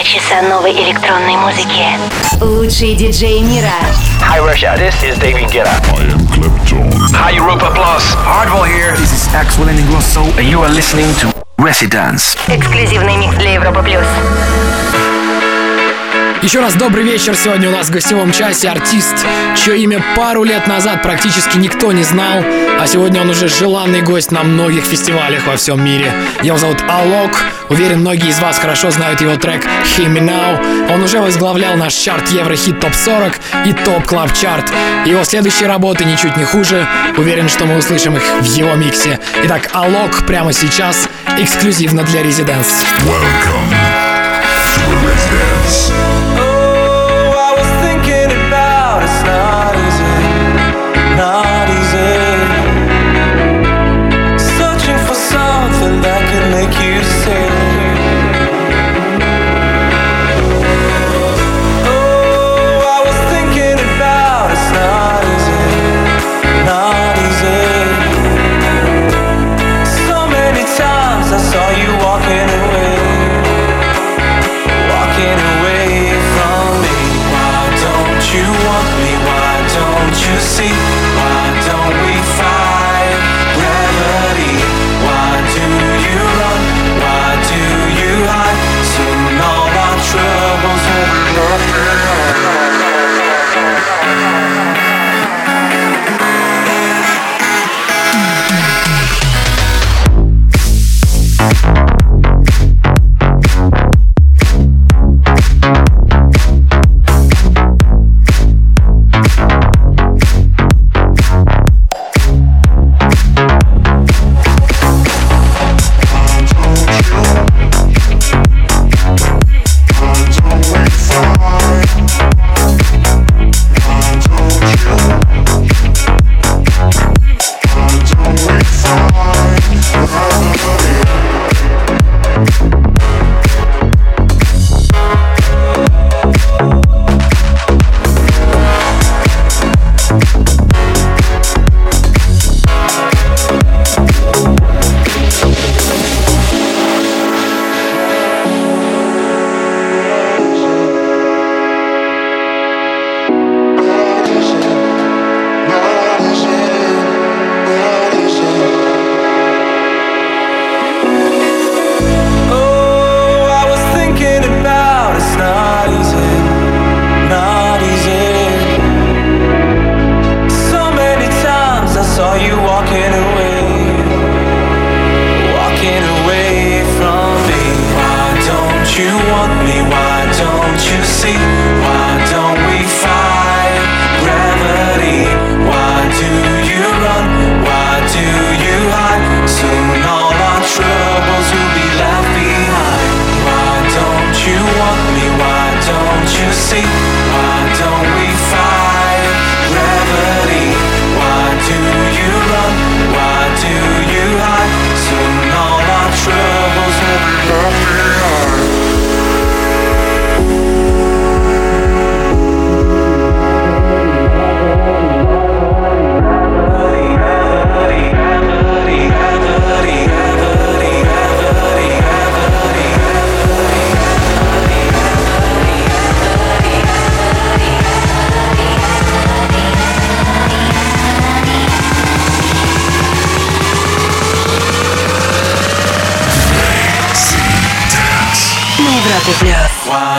Два часа новой электронной музыки. Лучшие диджеи мира. Hi Russia, this is David Guetta. I am Clapton. Hi Europa Plus. Hardwell here. This is Axel Ingrosso. And you are listening to Residence. Эксклюзивный микс для Европа плюс. Еще раз добрый вечер. Сегодня у нас в гостевом часе артист, чье имя пару лет назад практически никто не знал, а сегодня он уже желанный гость на многих фестивалях во всем мире. Его зовут Алок. Уверен, многие из вас хорошо знают его трек «Hear Me Now». Он уже возглавлял наш чарт Еврохит Топ 40 и Топ Клаб Чарт. Его следующие работы ничуть не хуже. Уверен, что мы услышим их в его миксе. Итак, Алок прямо сейчас эксклюзивно для Резиденс. Welcome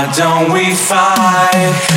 don't we fight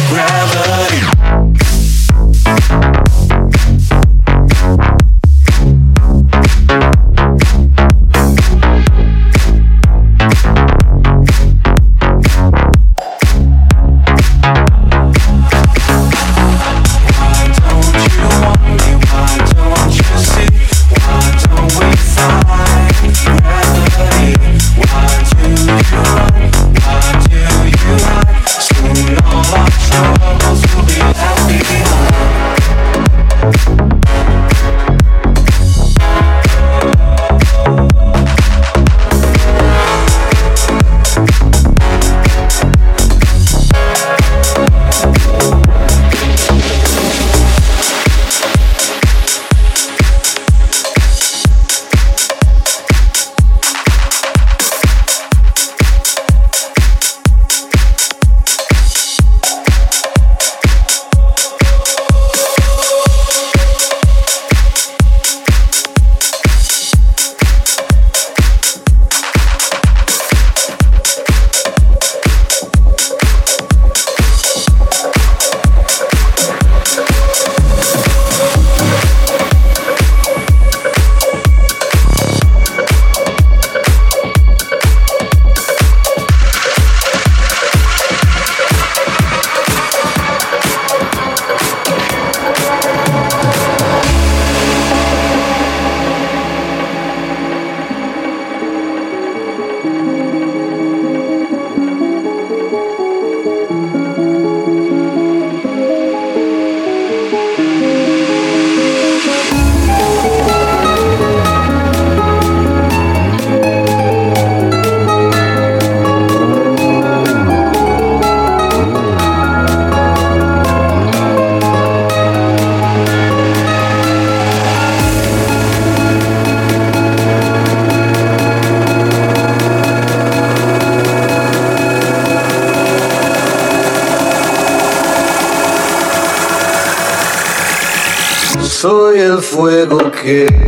el fuego que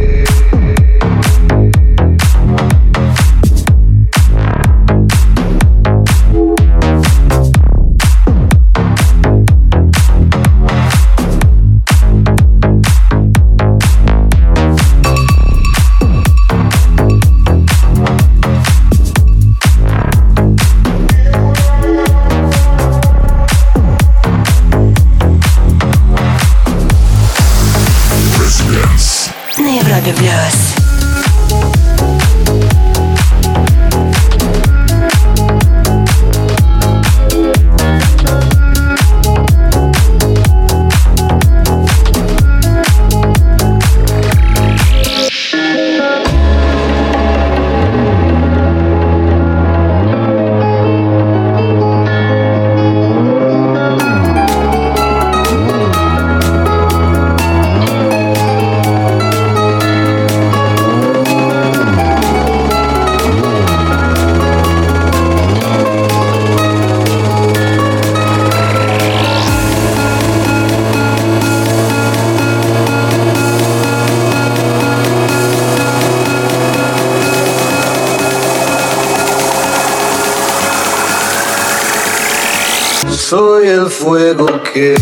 Soy el fuego que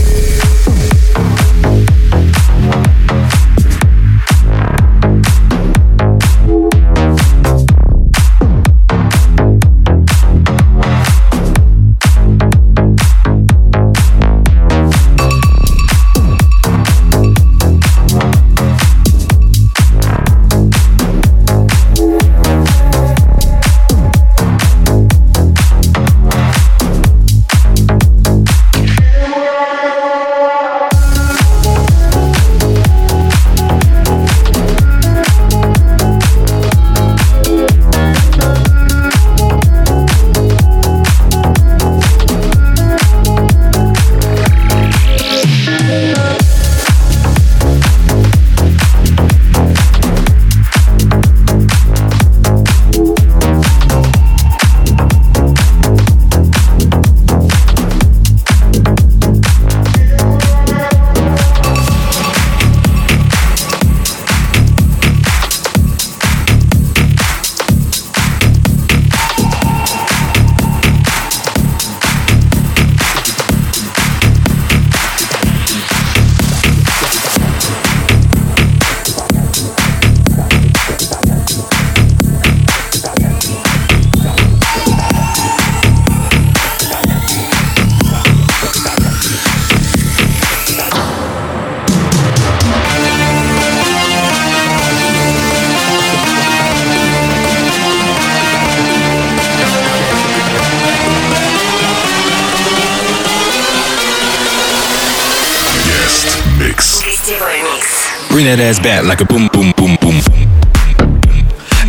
that ass back like a boom, boom, boom, boom.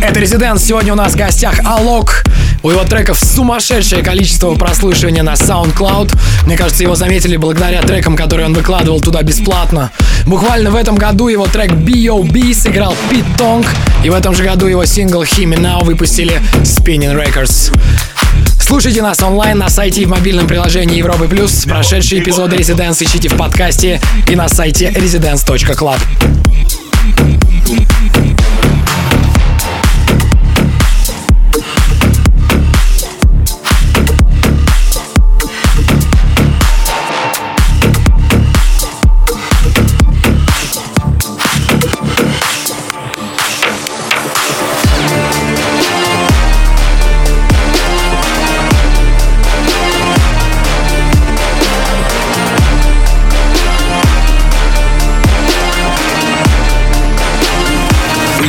Это Резиденс. Сегодня у нас в гостях Алок. У его треков сумасшедшее количество прослушивания на SoundCloud. Мне кажется, его заметили благодаря трекам, которые он выкладывал туда бесплатно. Буквально в этом году его трек B.O.B. сыграл Пит Тонг. И в этом же году его сингл Him Now выпустили Spinning Records. Слушайте нас онлайн на сайте и в мобильном приложении Европы Плюс. Прошедшие эпизоды Резиденс ищите в подкасте и на сайте residence.club.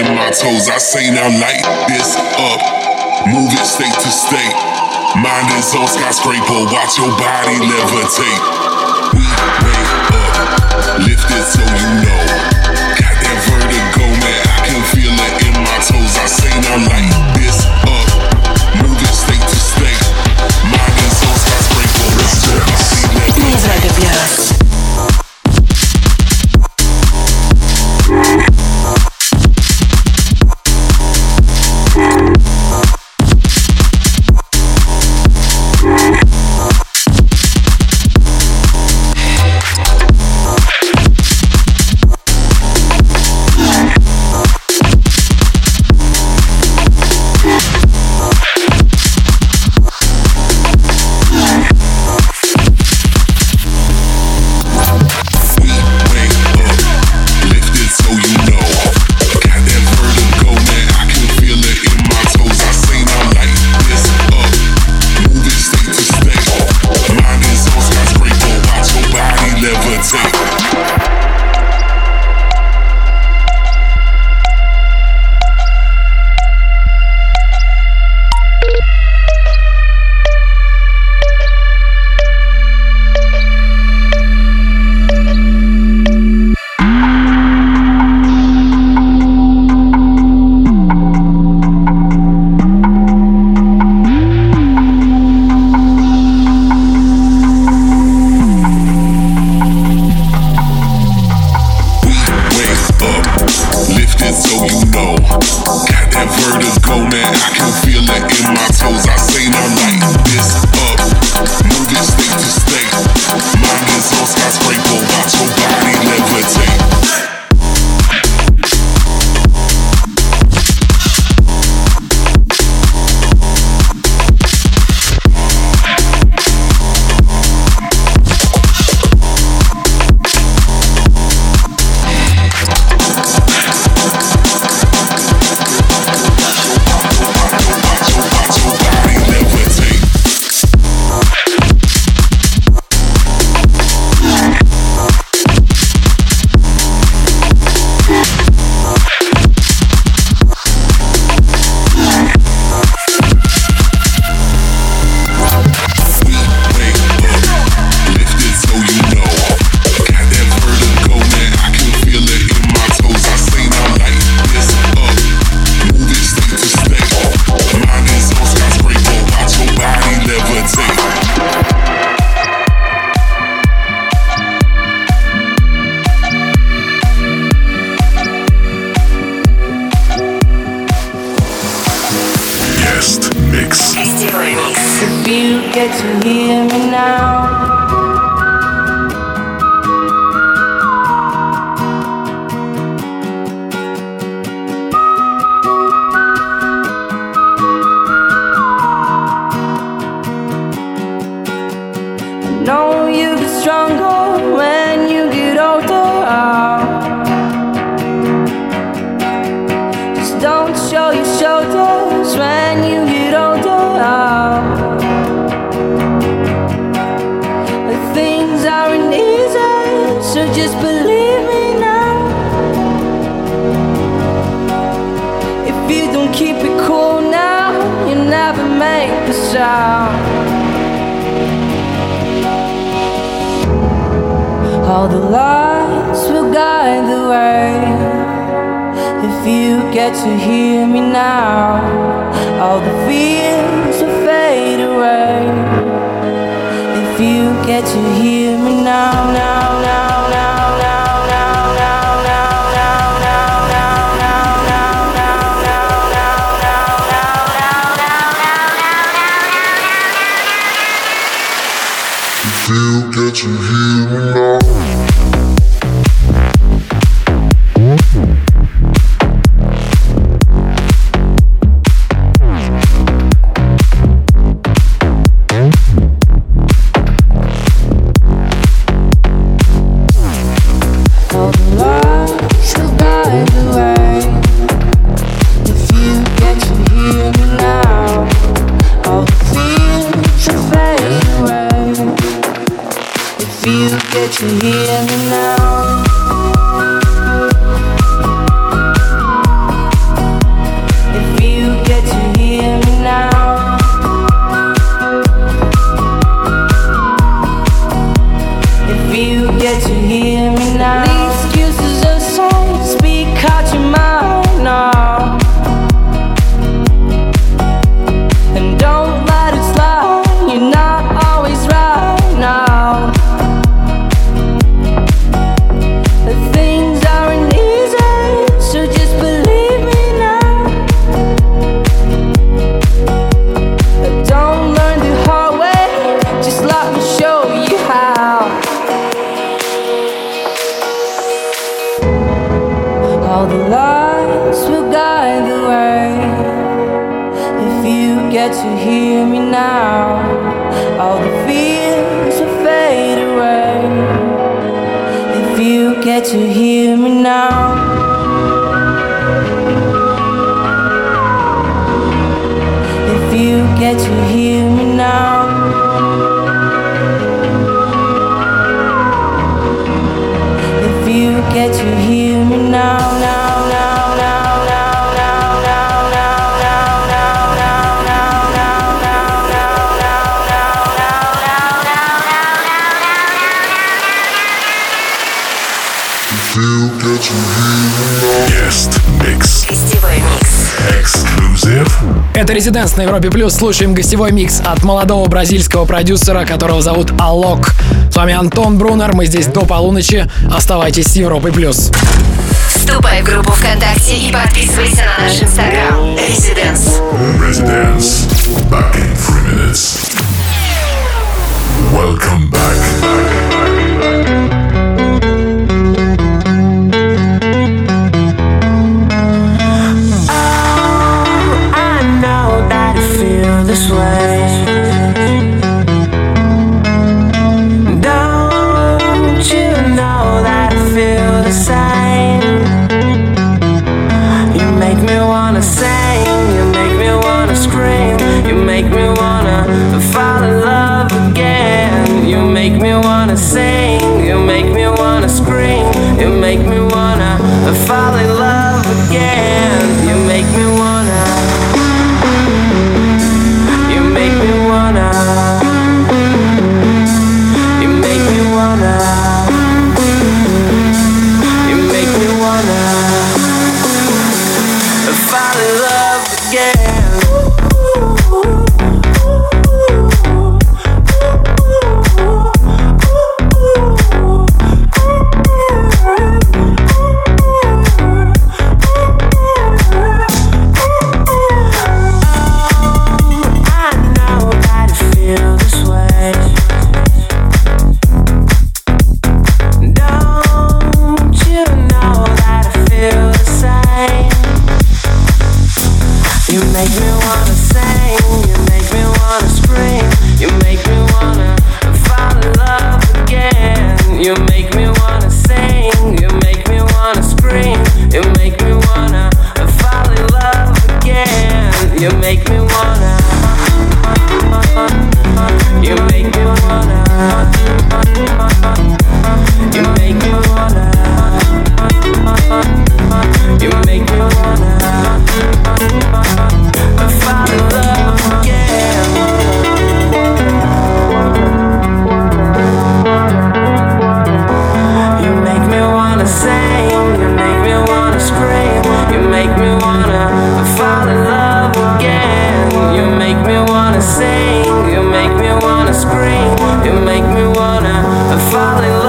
in my toes. I say now light this up, move it state to state. Mind is on skyscraper, watch your body levitate. We wake up, lift it so you know. Got that vertigo, man, I can feel it in my toes. I say now light this up, move it state to state. Mind is on skyscraper, watch your body levitate. get to you. feel, get you here now. of you get to hear me now. If you get to Это «Резиденс» на Европе+. плюс. Слушаем гостевой микс от молодого бразильского продюсера, которого зовут Алок. С вами Антон Брунер. Мы здесь до полуночи. Оставайтесь с Европой+. плюс. Вступай в группу ВКонтакте и подписывайся на наш инстаграм. Резиденс. Резиденс. Back in three minutes. Welcome back. back. make me wanna sing, you make me wanna scream, you make me wanna fall in love again. fall in love again. You make me wanna sing, you make me wanna scream, you make me wanna fall in love.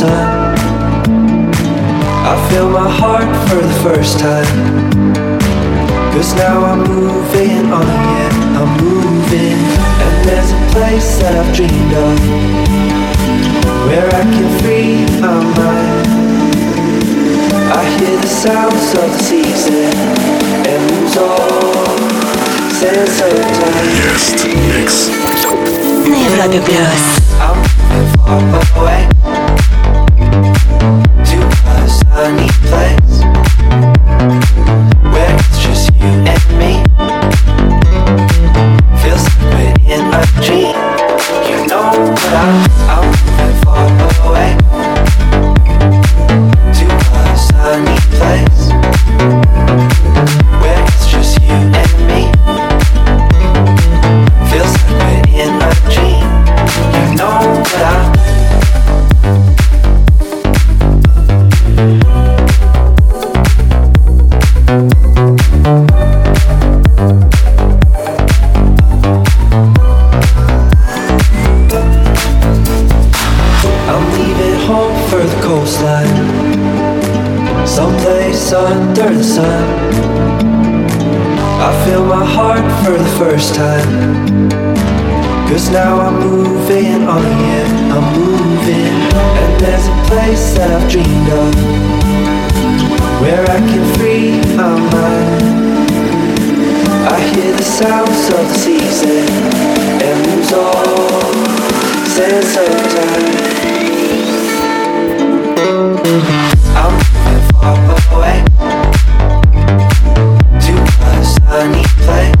sun. I feel my heart for the first time. Cause now I'm moving on, yeah, I'm moving. And there's a place that I've dreamed of. Where I can free my mind. I hear the sounds of the season and lose all sense of time. Guest mix. На Европе плюс. I'm far away The first time. Cause now I'm moving on, yeah, I'm moving. And there's a place that I've dreamed of. Where I can free my mind. I hear the sounds of the season and lose all sense of time. I'm far away to a sunny place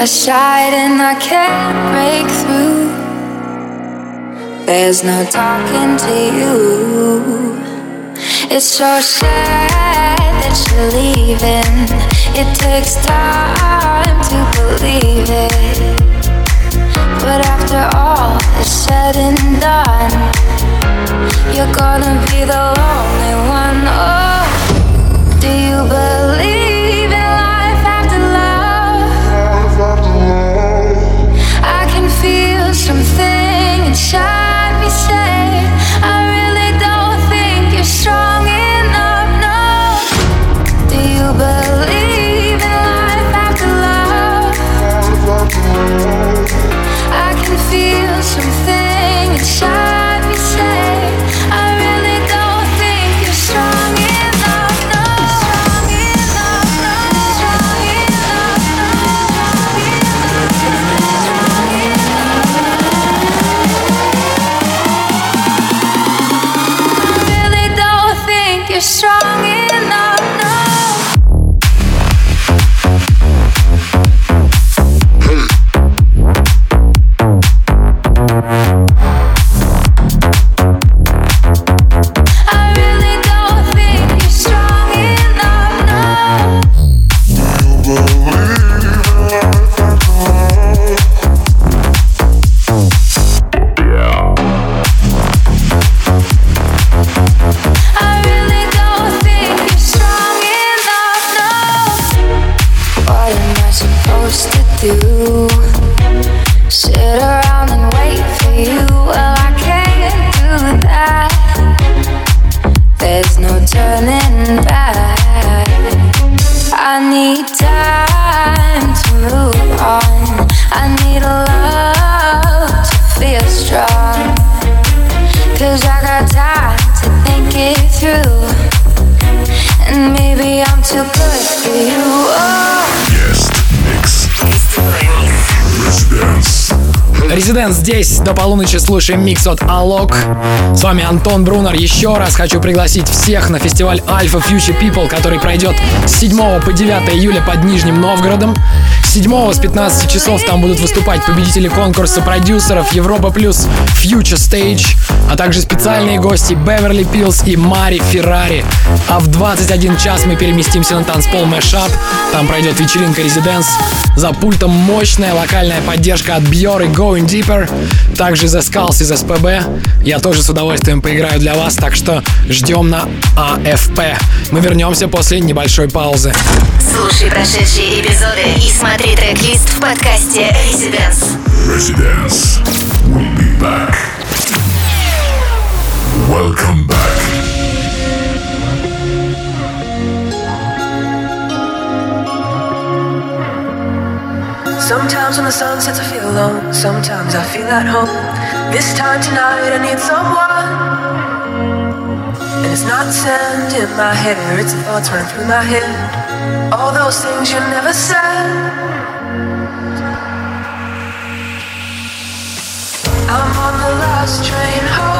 aside and I can't break through. There's no talking to you. It's so sad that you're leaving. It takes time to believe it. But after all is said and done, you're gonna be the lonely one. Oh, do you believe something полуночи слушаем микс от Алок. С вами Антон Брунер. Еще раз хочу пригласить всех на фестиваль Alpha Future People, который пройдет с 7 по 9 июля под Нижним Новгородом. С 7 с 15 часов там будут выступать победители конкурса продюсеров Европа Плюс Future Stage, а также специальные гости Беверли Пилс и Мари Феррари. А в 21 час мы переместимся на танцпол Мэшап. Там пройдет вечеринка Резиденс. За пультом мощная локальная поддержка от Björ и Going Deeper. Также The Skulls из СПБ. Я тоже с удовольствием поиграю для вас, так что ждем на АФП. Мы вернемся после небольшой паузы. Слушай прошедшие эпизоды и смотри трек-лист в подкасте Residence. Residence. We'll be back. Welcome back. Sometimes when the sun sets, I feel alone. Sometimes I feel at home. This time tonight, I need someone. And it's not sand in my hair, it's thoughts running through my head. All those things you never said. I'm on the last train home,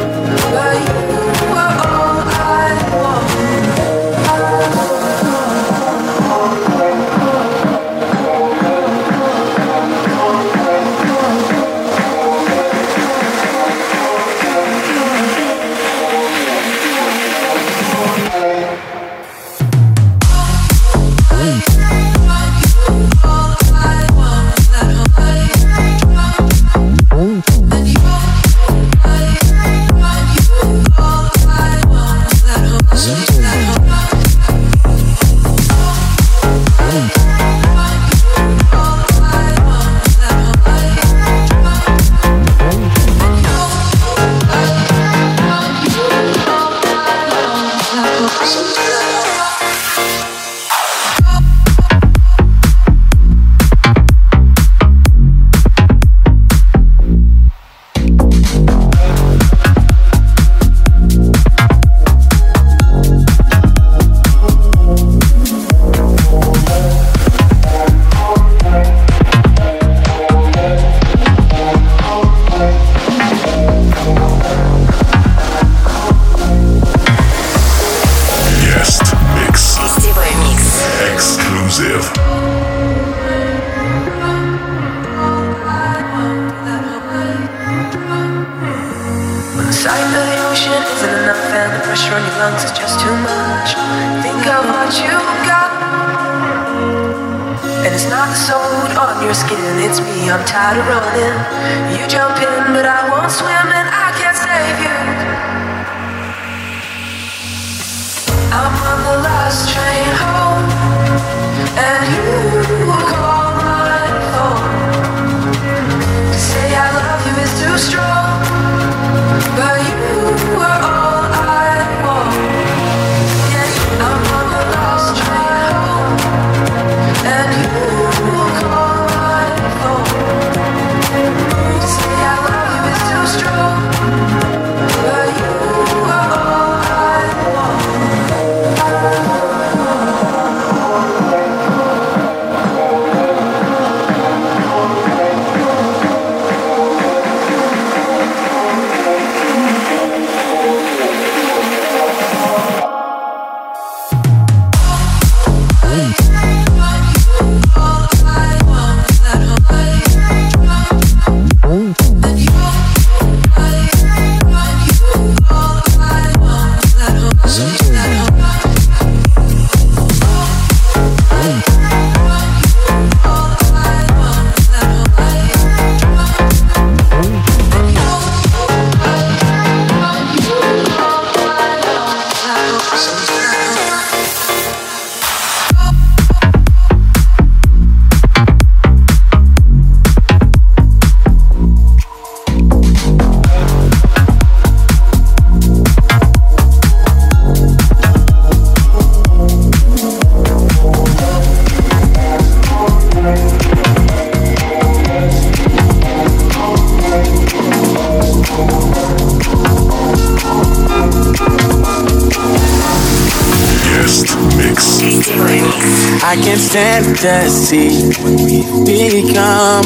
You jump in, but I won't swim, and I can't save you. I'm on the last train home, and you See what we've become.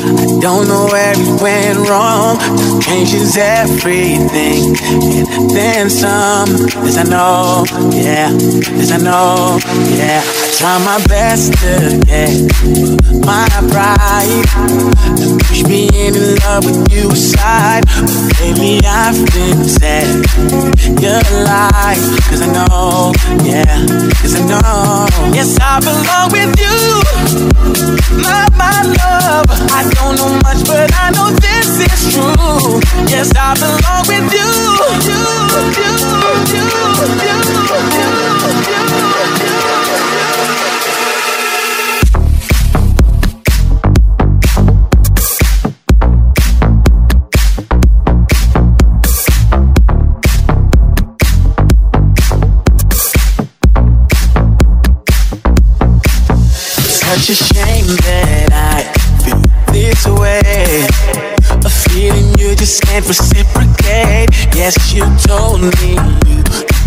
I don't know where we went wrong. Changes everything, and then some. As I know, yeah, as I know, yeah. I try my best to get my pride and push me in love with you aside. But lately I've been sad. You're alive, cause I know, yeah, cause I know. Yes, I belong with you, my, my love. I don't know much, but I know this is true. Yes, I belong with you, you, you, you, you, you, Such a shame that I feel this way. A feeling you just can't reciprocate. Yes, you told me you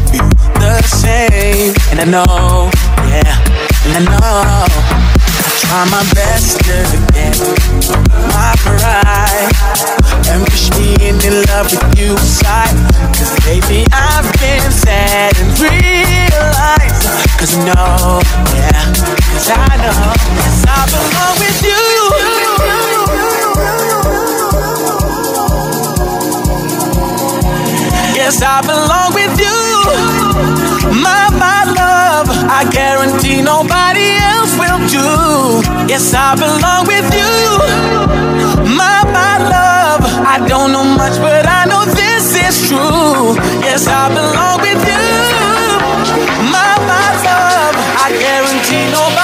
feel the same. And I know, yeah, and I know. I try my best to get my pride and push me into love with you inside. Cause baby, I've been sad and realized. Cause I know, yeah, cause I know. Yes, I belong with you. Yes, I belong with you. My, my love, I guarantee nobody else will do. Yes, I belong with you. My, my love, I don't know much, but I know this is true. Yes, I belong with you. Guarantee nobody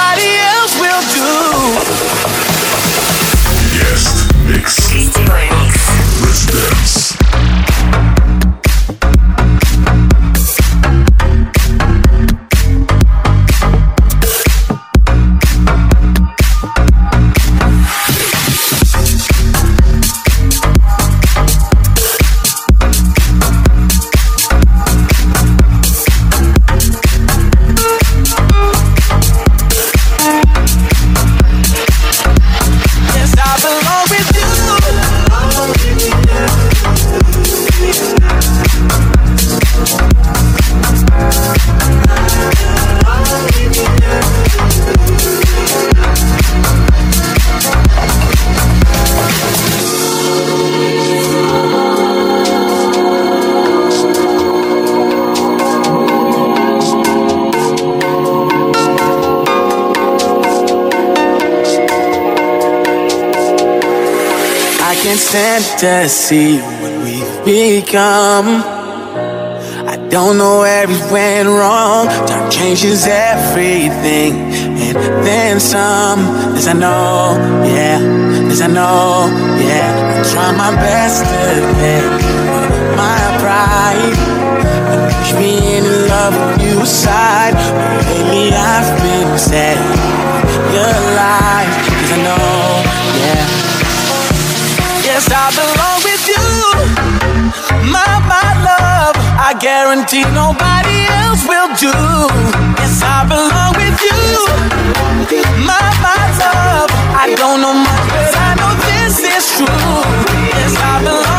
See what we've become. I don't know where we went wrong. Time changes everything, and then some. As I know, yeah, as I know, yeah. I try my best to bend my pride. And push me in love with you aside. But lately I've been set your life. Cause I know, guarantee nobody else will do. Yes, I belong with you. My, my love. I don't know much, but I know this is true. Yes, I belong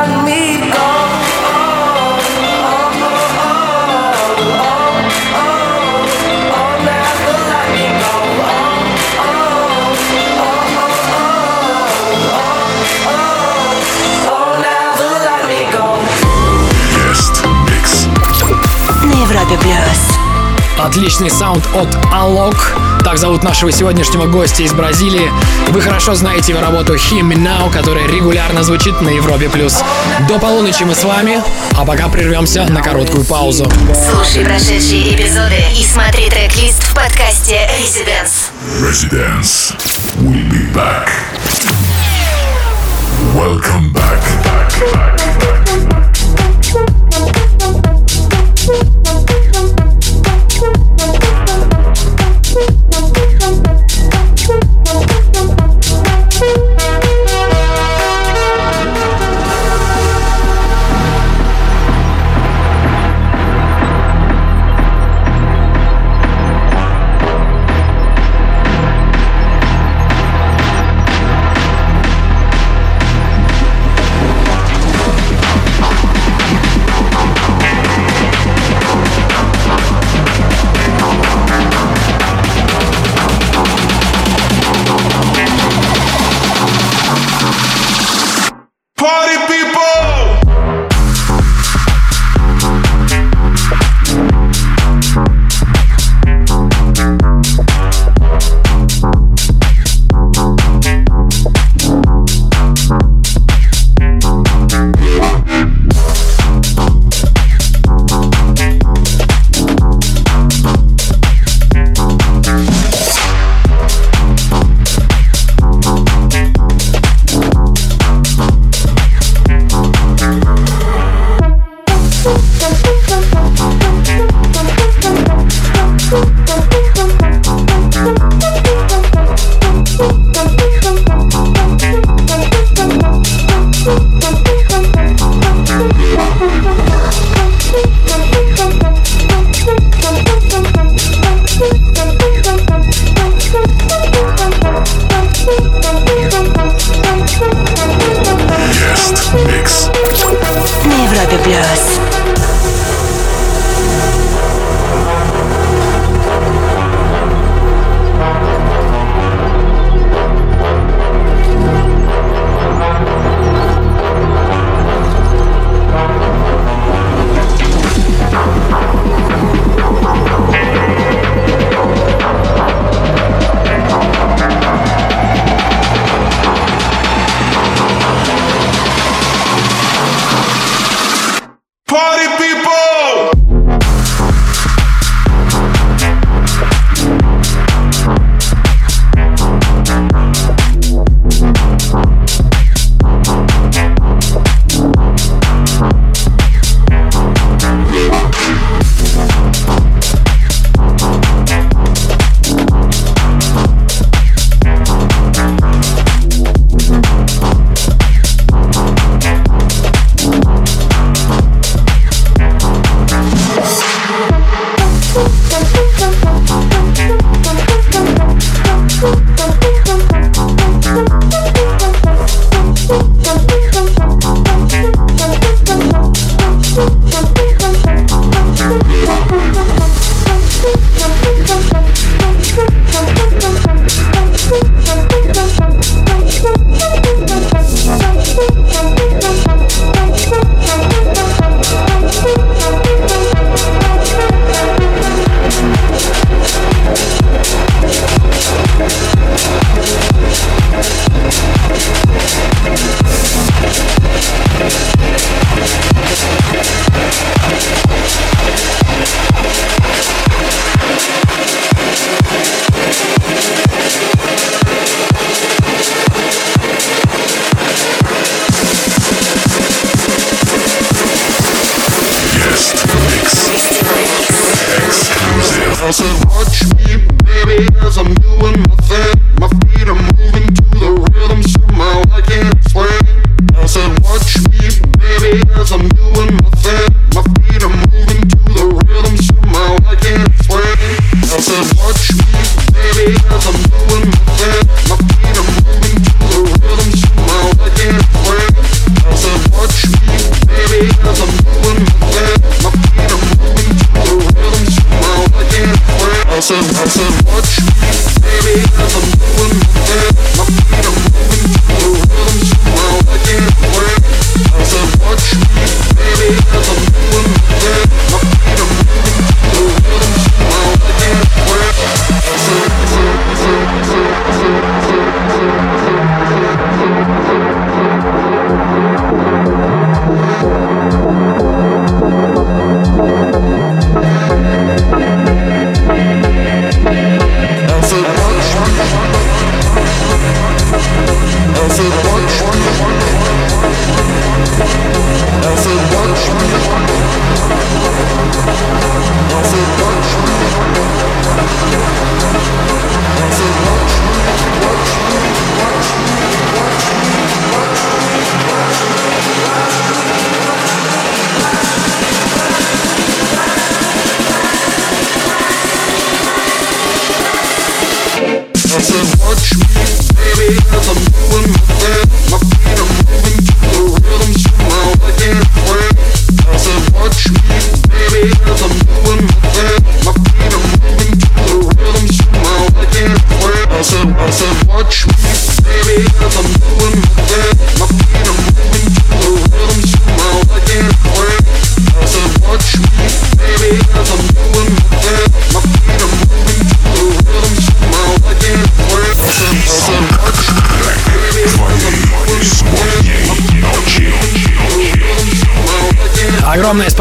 Отличный саунд от Alok. Так зовут нашего сегодняшнего гостя из Бразилии. Вы хорошо знаете его работу Me Now, которая регулярно звучит на Европе+. плюс. До полуночи мы с вами, а пока прервемся на короткую паузу. Слушай прошедшие эпизоды и смотри трек-лист в подкасте Residence. Residence. We'll be back. Welcome back.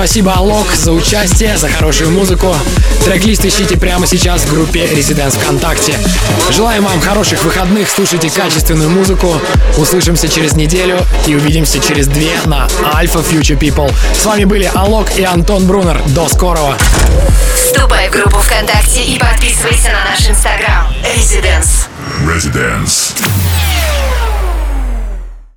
Спасибо, Алок, за участие, за хорошую музыку. Трек-лист ищите прямо сейчас в группе Residents ВКонтакте. Желаем вам хороших выходных, слушайте качественную музыку. Услышимся через неделю и увидимся через две на Alpha Future People. С вами были Алок и Антон Брунер. До скорого! Вступай в группу ВКонтакте и подписывайся на наш инстаграм. Residents. Residents.